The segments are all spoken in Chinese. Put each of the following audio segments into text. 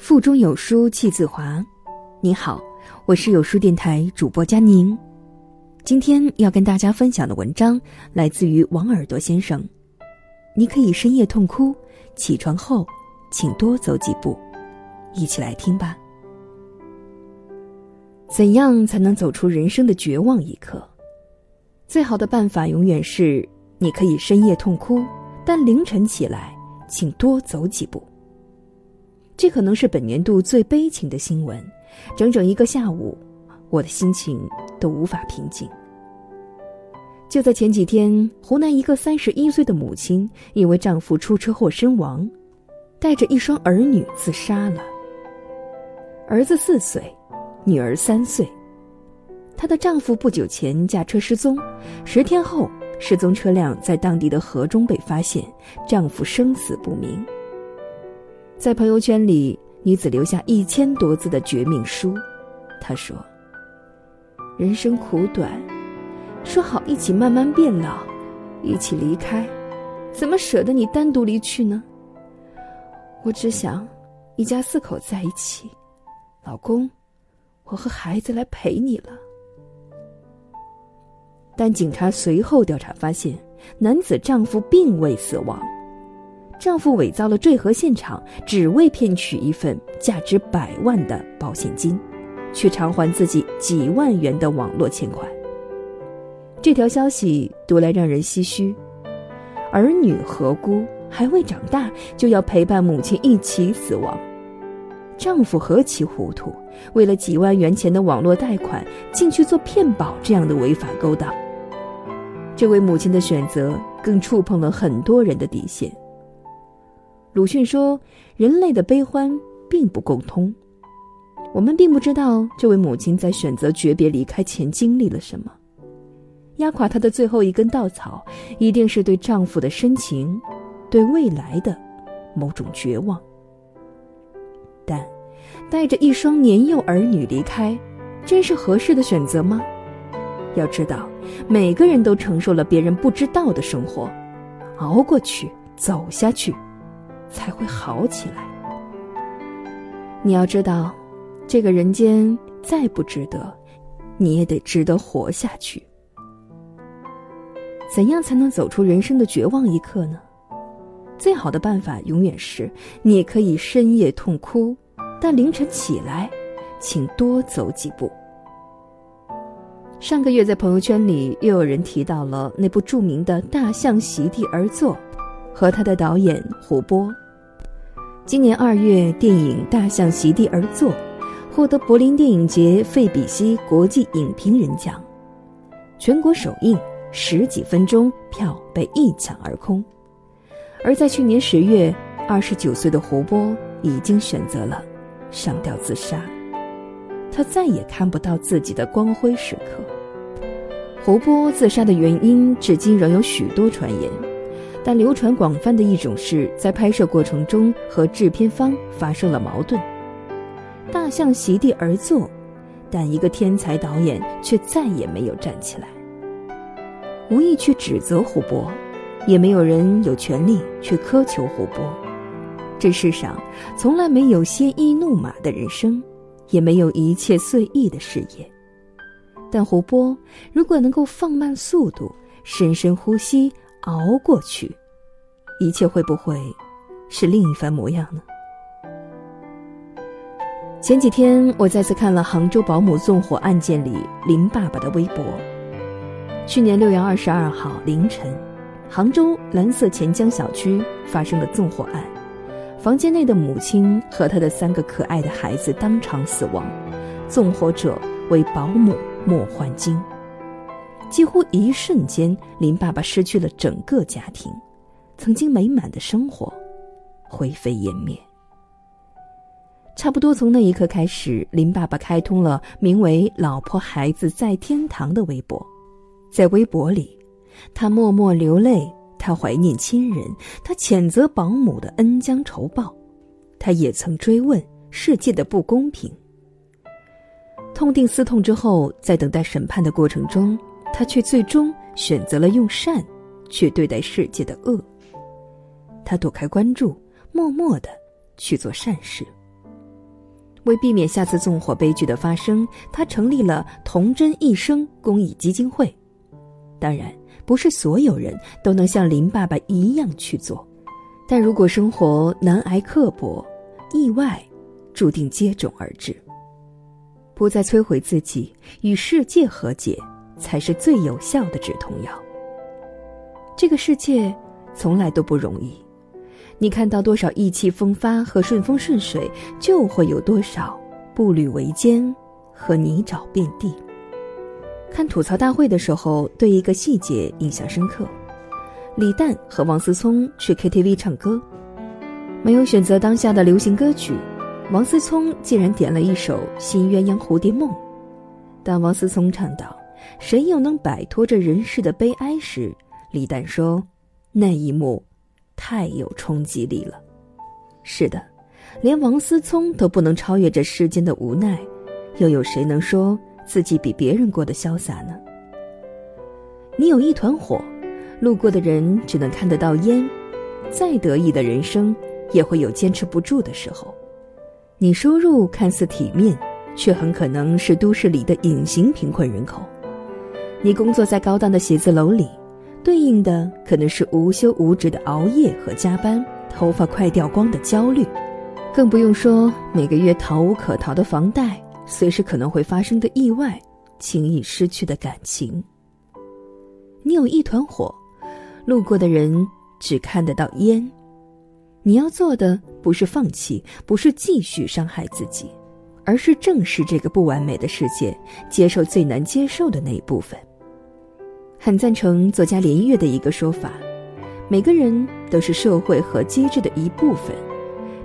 腹中有书气自华。你好，我是有书电台主播佳宁。今天要跟大家分享的文章来自于王耳朵先生。你可以深夜痛哭，起床后请多走几步。一起来听吧。怎样才能走出人生的绝望一刻？最好的办法永远是：你可以深夜痛哭，但凌晨起来，请多走几步。这可能是本年度最悲情的新闻。整整一个下午，我的心情都无法平静。就在前几天，湖南一个三十一岁的母亲因为丈夫出车祸身亡，带着一双儿女自杀了。儿子四岁，女儿三岁。她的丈夫不久前驾车失踪，十天后，失踪车辆在当地的河中被发现，丈夫生死不明。在朋友圈里，女子留下一千多字的绝命书。她说：“人生苦短，说好一起慢慢变老，一起离开，怎么舍得你单独离去呢？我只想一家四口在一起，老公，我和孩子来陪你了。”但警察随后调查发现，男子丈夫并未死亡。丈夫伪造了坠河现场，只为骗取一份价值百万的保险金，去偿还自己几万元的网络欠款。这条消息读来让人唏嘘：儿女何辜？还未长大就要陪伴母亲一起死亡？丈夫何其糊涂！为了几万元钱的网络贷款，竟去做骗保这样的违法勾当。这位母亲的选择更触碰了很多人的底线。鲁迅说：“人类的悲欢并不共通。我们并不知道这位母亲在选择诀别离开前经历了什么。压垮她的最后一根稻草，一定是对丈夫的深情，对未来的某种绝望。但带着一双年幼儿女离开，真是合适的选择吗？要知道，每个人都承受了别人不知道的生活，熬过去，走下去。”才会好起来。你要知道，这个人间再不值得，你也得值得活下去。怎样才能走出人生的绝望一刻呢？最好的办法永远是，你可以深夜痛哭，但凌晨起来，请多走几步。上个月在朋友圈里又有人提到了那部著名的《大象席地而坐》。和他的导演胡波。今年二月，电影《大象席地而坐》获得柏林电影节费比西国际影评人奖，全国首映十几分钟票被一抢而空。而在去年十月，二十九岁的胡波已经选择了上吊自杀，他再也看不到自己的光辉时刻。胡波自杀的原因至今仍有许多传言。但流传广泛的一种是在拍摄过程中和制片方发生了矛盾，大象席地而坐，但一个天才导演却再也没有站起来。无意去指责胡波，也没有人有权利去苛求胡波。这世上从来没有鲜衣怒马的人生，也没有一切随意的事业。但胡波如果能够放慢速度，深深呼吸。熬过去，一切会不会是另一番模样呢？前几天我再次看了杭州保姆纵火案件里林爸爸的微博。去年六月二十二号凌晨，杭州蓝色钱江小区发生了纵火案，房间内的母亲和她的三个可爱的孩子当场死亡，纵火者为保姆莫焕晶。几乎一瞬间，林爸爸失去了整个家庭，曾经美满的生活灰飞烟灭。差不多从那一刻开始，林爸爸开通了名为“老婆孩子在天堂”的微博，在微博里，他默默流泪，他怀念亲人，他谴责保姆的恩将仇报，他也曾追问世界的不公平。痛定思痛之后，在等待审判的过程中。他却最终选择了用善去对待世界的恶。他躲开关注，默默的去做善事。为避免下次纵火悲剧的发生，他成立了童真一生公益基金会。当然，不是所有人都能像林爸爸一样去做，但如果生活难挨刻薄，意外注定接踵而至。不再摧毁自己，与世界和解，才是最有效的止痛药。这个世界从来都不容易。你看到多少意气风发和顺风顺水，就会有多少步履维艰和泥沼遍地。看吐槽大会的时候，对一个细节印象深刻：李诞和王思聪去 KTV 唱歌，没有选择当下的流行歌曲，王思聪竟然点了一首《新鸳鸯蝴蝶梦》。当王思聪唱到“谁又能摆脱这人世的悲哀”时，李诞说：“那一幕。”太有冲击力了，是的，连王思聪都不能超越这世间的无奈，又有谁能说自己比别人过得潇洒呢？你有一团火，路过的人只能看得到烟，再得意的人生也会有坚持不住的时候。你收入看似体面，却很可能是都市里的隐形贫困人口。你工作在高档的写字楼里。对应的可能是无休无止的熬夜和加班，头发快掉光的焦虑，更不用说每个月逃无可逃的房贷，随时可能会发生的意外，轻易失去的感情。你有一团火，路过的人只看得到烟。你要做的不是放弃，不是继续伤害自己，而是正视这个不完美的世界，接受最难接受的那一部分。很赞成作家连岳的一个说法：每个人都是社会和机制的一部分。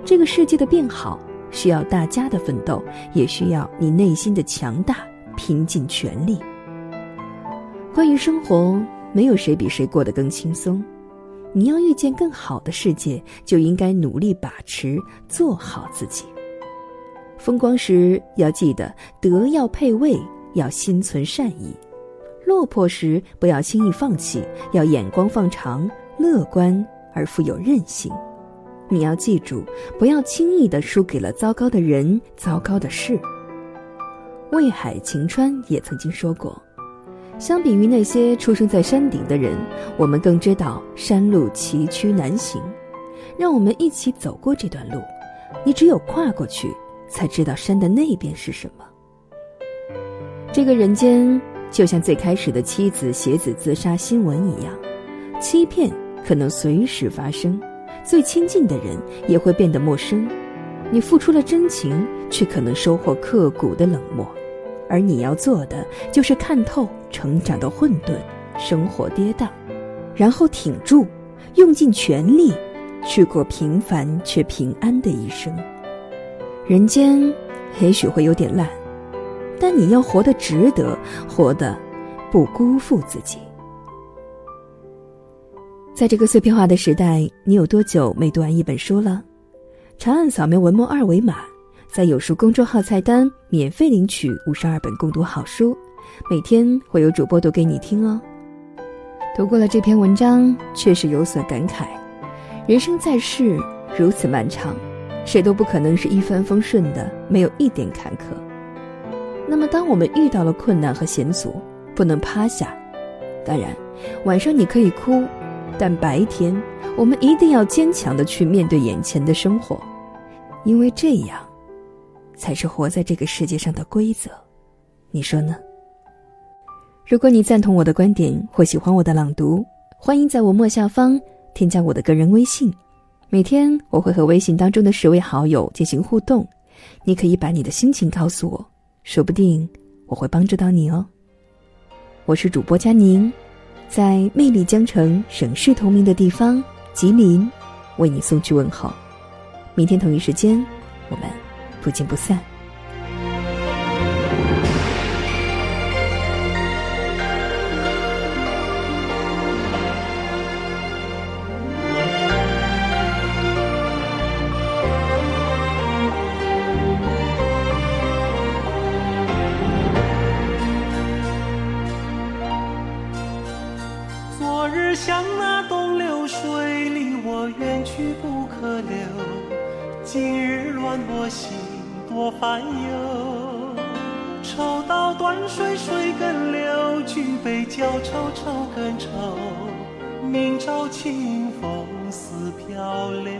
这个世界的变好，需要大家的奋斗，也需要你内心的强大，拼尽全力。关于生活，没有谁比谁过得更轻松。你要遇见更好的世界，就应该努力把持，做好自己。风光时要记得德要配位，要心存善意。落魄时不要轻易放弃，要眼光放长，乐观而富有韧性。你要记住，不要轻易的输给了糟糕的人、糟糕的事。魏海晴川也曾经说过，相比于那些出生在山顶的人，我们更知道山路崎岖难行。让我们一起走过这段路，你只有跨过去，才知道山的那边是什么。这个人间。就像最开始的妻子携子自杀新闻一样，欺骗可能随时发生，最亲近的人也会变得陌生。你付出了真情，却可能收获刻骨的冷漠。而你要做的，就是看透成长的混沌，生活跌宕，然后挺住，用尽全力，去过平凡却平安的一生。人间也许会有点烂。但你要活得值得，活得不辜负自己。在这个碎片化的时代，你有多久没读完一本书了？长按扫描文末二维码，在有书公众号菜单免费领取五十二本共读好书，每天会有主播读给你听哦。读过了这篇文章，确实有所感慨。人生在世如此漫长，谁都不可能是一帆风顺的，没有一点坎坷。那么，当我们遇到了困难和险阻，不能趴下。当然，晚上你可以哭，但白天我们一定要坚强的去面对眼前的生活，因为这样，才是活在这个世界上的规则。你说呢？如果你赞同我的观点或喜欢我的朗读，欢迎在我末下方添加我的个人微信。每天我会和微信当中的十位好友进行互动，你可以把你的心情告诉我。说不定我会帮助到你哦。我是主播佳宁，在魅力江城、省市同名的地方吉林，为你送去问候。明天同一时间，我们不见不散。抽刀断水水更流，举杯浇愁愁更愁。明朝清风似飘流。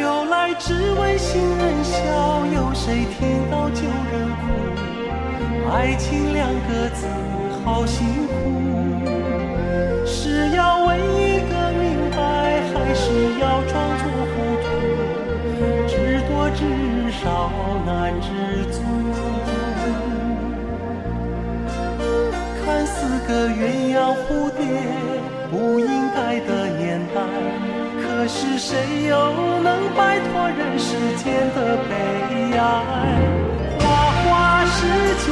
由来只为新人笑，有谁听到旧人哭？爱情两个字好辛苦。是要知足。看似个鸳鸯蝴蝶，不应该的年代，可是谁又能摆脱人世间的悲哀？花花世界，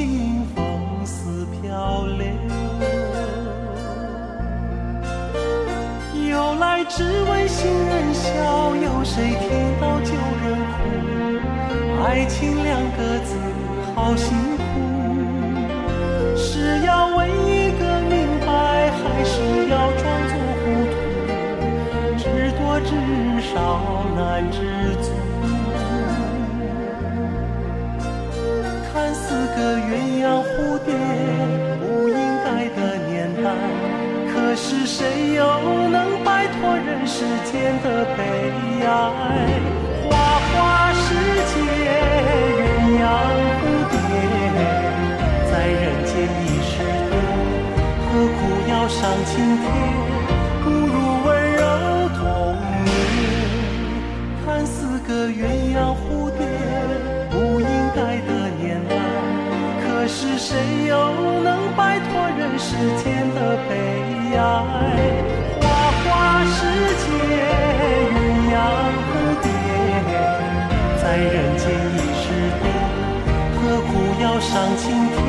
清风似飘流。由来只为新人笑，有谁听到旧人哭？爱情两个字好辛苦，是要问一个明白，还是要装作糊涂？知多知少难知足。间的悲哀？花花世界，鸳鸯蝴蝶，在人间已是多，何苦要上青天？不如温柔童年。看似个鸳鸯蝴蝶，不应该的年代，可是谁又能摆脱人世间的悲哀？在